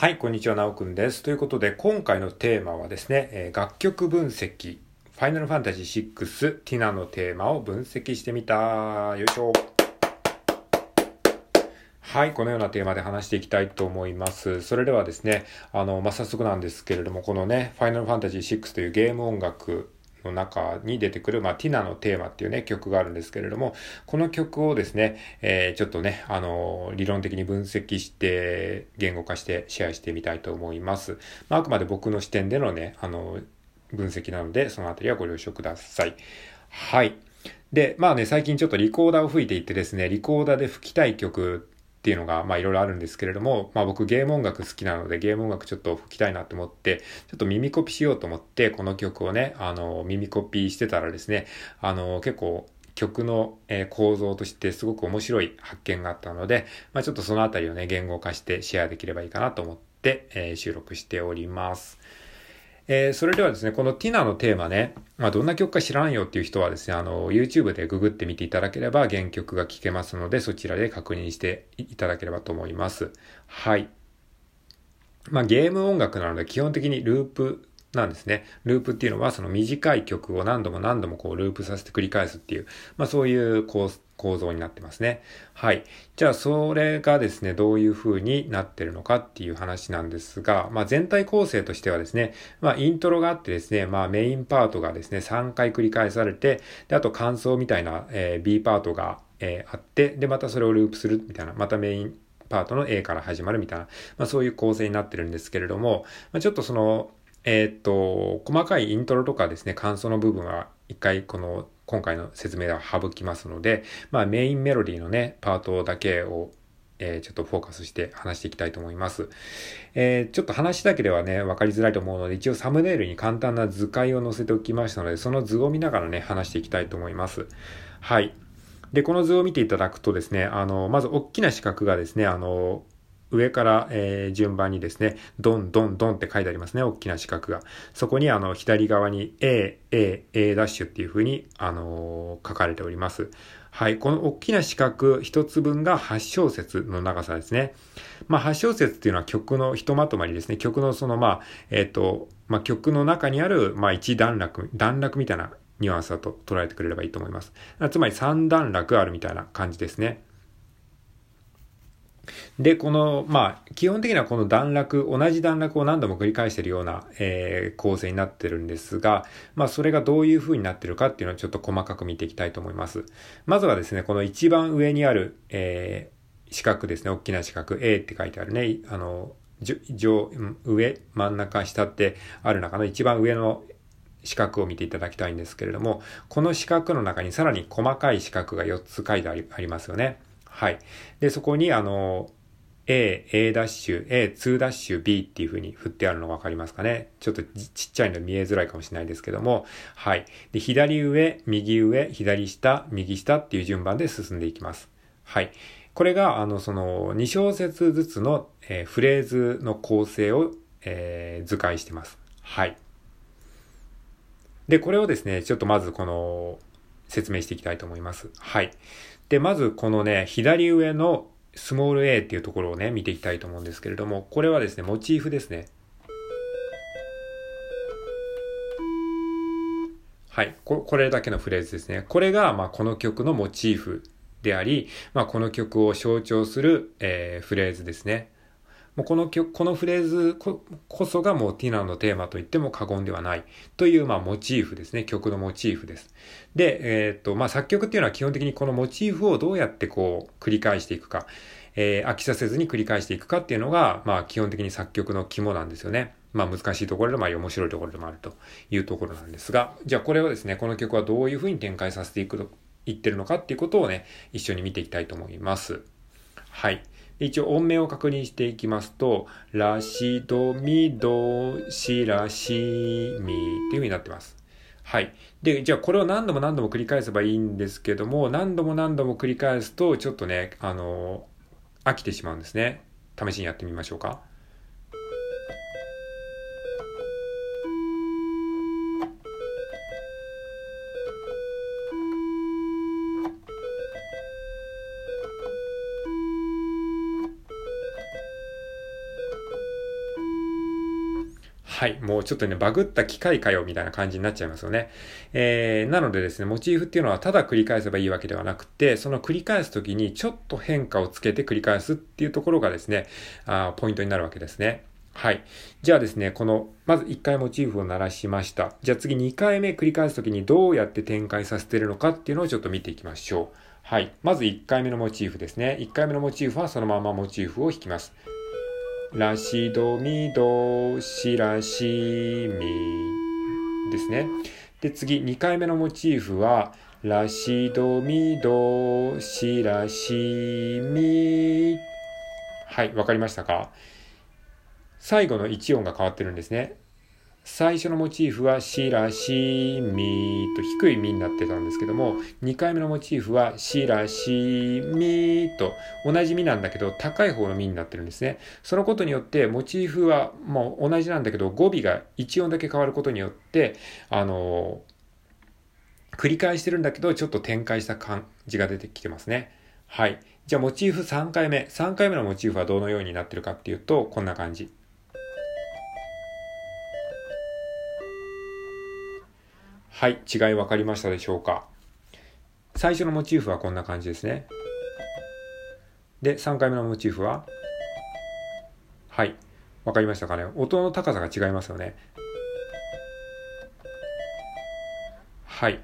はい、こんにちは、なおくんです。ということで、今回のテーマはですね、えー楽曲分析、ファイナルファンタジー6、ティナのテーマを分析してみた。よいしょ。はい、このようなテーマで話していきたいと思います。それではですね、あの、まあ、早速なんですけれども、このね、ファイナルファンタジー6というゲーム音楽の中に出てくる、まあ、ティナのテーマっていうね、曲があるんですけれども、この曲をですね、えーちょっとね、あの、理論的に分析して、言語化してシェアしてみたいと思います。まあ、あくまで僕の視点でのね、あの、分析なので、そのあたりはご了承ください。はい。で、まあね、最近ちょっとリコーダーを吹いていてですね、リコーダーで吹きたい曲っていうのが、まあいろいろあるんですけれども、まあ僕ゲーム音楽好きなので、ゲーム音楽ちょっと吹きたいなと思って、ちょっと耳コピしようと思って、この曲をね、あの、耳コピしてたらですね、あの、結構、曲の、構造としてすごく面白い発見があったので、まあちょっとそのあたりをね、言語化してシェアできればいいかなと思って、え収録しております。えーそれではですね、このティナのテーマね、まあ、どんな曲か知らんよっていう人はですね、あの、YouTube でググってみていただければ原曲が聴けますので、そちらで確認していただければと思います。はい。まあ、ゲーム音楽なので基本的にループなんですね。ループっていうのはその短い曲を何度も何度もこうループさせて繰り返すっていう、まあそういう構構造になってますね。はい。じゃあそれがですね、どういう風になってるのかっていう話なんですが、まあ全体構成としてはですね、まあイントロがあってですね、まあメインパートがですね、3回繰り返されて、で、あと感想みたいな、えー B パートが、えーあって、で、またそれをループするみたいな、またメインパートの A から始まるみたいな、まあそういう構成になってるんですけれども、まあちょっとその、えーっと、細かいイントロとかですね、感想の部分は一回この今回の説明では省きますので、まあメインメロディーのね、パートだけを、えーちょっとフォーカスして話していきたいと思います。えーちょっと話だけではね、わかりづらいと思うので、一応サムネイルに簡単な図解を載せておきましたので、その図を見ながらね、話していきたいと思います。はい。で、この図を見ていただくとですね、あの、まず大きな四角がですね、あの、上から、えー順番にですね、ドンドンドンって書いてありますね、大きな四角が。そこにあの、左側に A、A、A ダッシュっていう風に、あのー書かれております。はい。この大きな四角一つ分が8小節の長さですね。まあ、8小節っていうのは曲のひとまとまりですね。曲のその、まあ、えっ、と、まあ、曲の中にある、まあ、一段落、段落みたいなニュアンスだと捉えてくれればいいと思います。つまり3段落あるみたいな感じですね。で、この、まあ、基本的にはこの段落、同じ段落を何度も繰り返しているような、えー構成になってるんですが、まあ、それがどういう風になってるかっていうのをちょっと細かく見ていきたいと思います。まずはですね、この一番上にある、えー四角ですね、大きな四角、A って書いてあるね、あの、上、上、真ん中、下ってある中の一番上の四角を見ていただきたいんですけれども、この四角の中にさらに細かい四角が4つ書いてありますよね。はい。で、そこにあの、A、A ダッシュ、A、2ダッシュ、B っていう風に振ってあるのがわかりますかね？ちょっとちっちゃいの見えづらいかもしれないですけども、はい。で、左上、右上、左下、右下っていう順番で進んでいきます。はい。これが、あの、その、2小節ずつの、えーフレーズの構成を、えー図解してます。はい。で、これをですね、ちょっとまずこの、説明していきたいと思います。はい。で、まずこのね、左上のスモール a っていうところをね、見ていきたいと思うんですけれども、これはですね、モチーフですね。はい。これだけのフレーズですね。これが、まあ、この曲のモチーフであり、まあ、この曲を象徴する、えーフレーズですね。もうこの曲、このフレーズこそがもうティナのテーマと言っても過言ではないという、まあ、モチーフですね。曲のモチーフです。で、えーっと、まあ、作曲っていうのは基本的にこのモチーフをどうやってこう、繰り返していくか、えー飽きさせずに繰り返していくかっていうのが、まあ、基本的に作曲の肝なんですよね。まあ、難しいところでもあり、面白いところでもあるというところなんですが、じゃあこれをですね、この曲はどういうふうに展開させていくの、いってるのかっていうことをね、一緒に見ていきたいと思います。はい。一応音名を確認していきますと、ラシドミドシラシミっていう風になってます。はい。で、じゃあこれを何度も何度も繰り返せばいいんですけども、何度も何度も繰り返すと、ちょっとね、あの飽きてしまうんですね。試しにやってみましょうか。はい。もうちょっとね、バグった機械かよ、みたいな感じになっちゃいますよね。えー、なのでですね、モチーフっていうのはただ繰り返せばいいわけではなくて、その繰り返すときにちょっと変化をつけて繰り返すっていうところがですね、あポイントになるわけですね。はい。じゃあですね、この、まず1回モチーフを鳴らしました。じゃあ次2回目繰り返すときにどうやって展開させてるのかっていうのをちょっと見ていきましょう。はい。まず1回目のモチーフですね。1回目のモチーフはそのままモチーフを弾きます。ラシドミドシラシミですね。で、次、2回目のモチーフは、らしどみどしらしみ。はい、わかりましたか？最後の1音が変わってるんですね。最初のモチーフはシラシミと低いミになってたんですけども、2回目のモチーフはシラシミと同じミなんだけど高い方のミになってるんですね。そのことによってモチーフはもう同じなんだけど語尾が1音だけ変わることによって、あの繰り返してるんだけどちょっと展開した感じが出てきてますね。はい。じゃあモチーフ3回目。3回目のモチーフはどのようになってるかっていうと、こんな感じ。はい、違い分かりましたでしょうか最初のモチーフはこんな感じですね。で、3回目のモチーフは？はい、分かりましたかね音の高さが違いますよね。はい。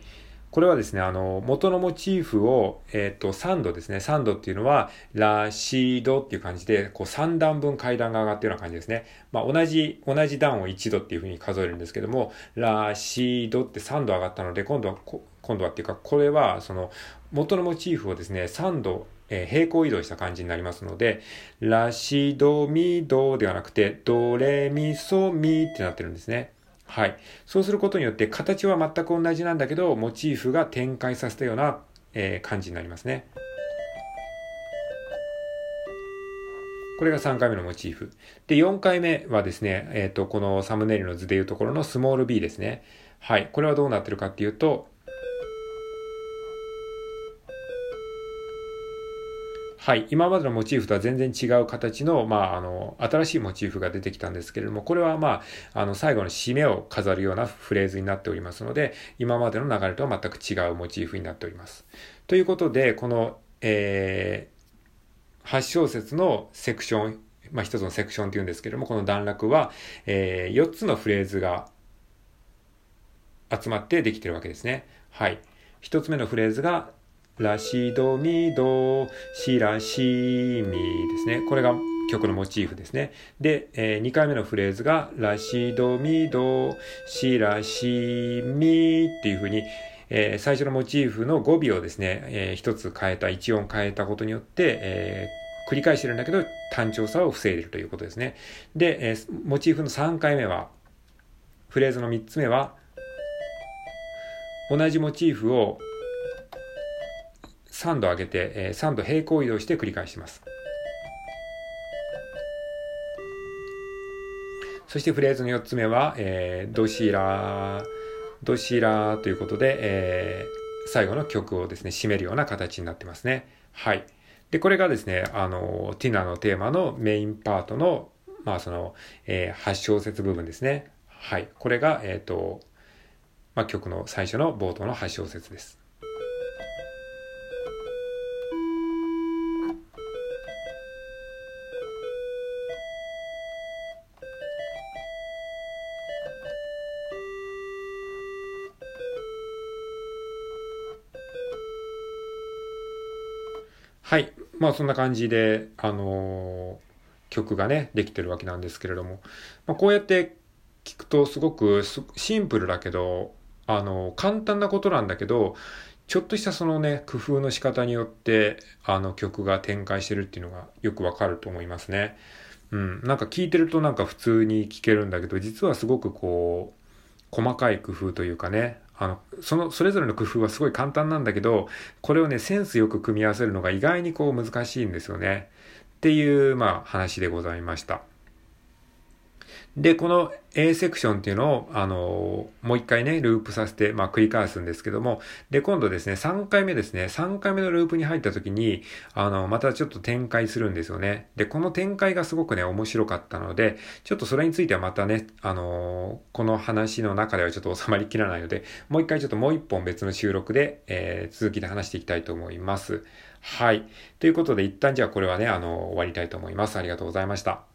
これはですね、あの、元のモチーフを、えっ、ー、と、3度ですね。3度っていうのは、ラシードっていう感じで、こう3段分階段が上がってるような感じですね。まあ、同じ、同じ段を1度っていうふうに数えるんですけども、ラシドって3度上がったので、今度は、今度はっていうか、これは、その、元のモチーフをですね、3度、えー、平行移動した感じになりますので、ラシドミドではなくて、ドレミソミってなってるんですね。はい。そうすることによって形は全く同じなんだけど、モチーフが展開させたような、えー、感じになりますね。これが3回目のモチーフ。で、4回目はですね、えっ、ー、と、このサムネイルの図でいうところのスモール b ですね。はい。これはどうなってるかっていうと、はい。今までのモチーフとは全然違う形の、まあ、あの、新しいモチーフが出てきたんですけれども、これはまあ、あの、最後の締めを飾るようなフレーズになっておりますので、今までの流れとは全く違うモチーフになっております。ということで、この、えー、8小節のセクション、まあ、一つのセクションっていうんですけれども、この段落は、えー、4つのフレーズが集まってできてるわけですね。はい。一つ目のフレーズが、ラシドミドシラシミですね。これが曲のモチーフですね。で、えー、2回目のフレーズがラシドミドシラシミっていうふうに、えー、最初のモチーフの語尾をですね、えー、一つ変えた、一音変えたことによって、えー、繰り返してるんだけど単調さを防いでるということですね。で、えー、モチーフの3回目は、フレーズの3つ目は、同じモチーフを3度上げて、えー、3度平行移動して繰り返します。そしてフレーズの4つ目は、えー、ドシラドシラということで、えー、最後の曲をですね、締めるような形になってますね。はい。で、これがですね、あの、ティナのテーマのメインパートの、まあその、えー、8小節部分ですね。はい。これが、えっ、ー、と、まあ曲の最初の冒頭の8小節です。まあそんな感じで、あのー、曲がね、できてるわけなんですけれども、まあ、こうやって聞くとすごくシンプルだけど、あのー、簡単なことなんだけど、ちょっとしたそのね、工夫の仕方によって、あの曲が展開してるっていうのがよくわかると思いますね。うん。なんか聞いてるとなんか普通に聞けるんだけど、実はすごくこう、細かい工夫というかね、あの、その、それぞれの工夫はすごい簡単なんだけど、これをね、センスよく組み合わせるのが意外にこう難しいんですよね。っていう、まあ話でございました。で、この A セクションっていうのを、あの、もう一回ね、ループさせて、まあ、繰り返すんですけども、で、今度ですね、3回目ですね、3回目のループに入った時に、あの、またちょっと展開するんですよね。で、この展開がすごくね、面白かったので、ちょっとそれについてはまたね、あの、この話の中ではちょっと収まりきらないので、もう一回ちょっともう一本別の収録で、えー、続きで話していきたいと思います。はい。ということで、一旦じゃあこれはね、あの、終わりたいと思います。ありがとうございました。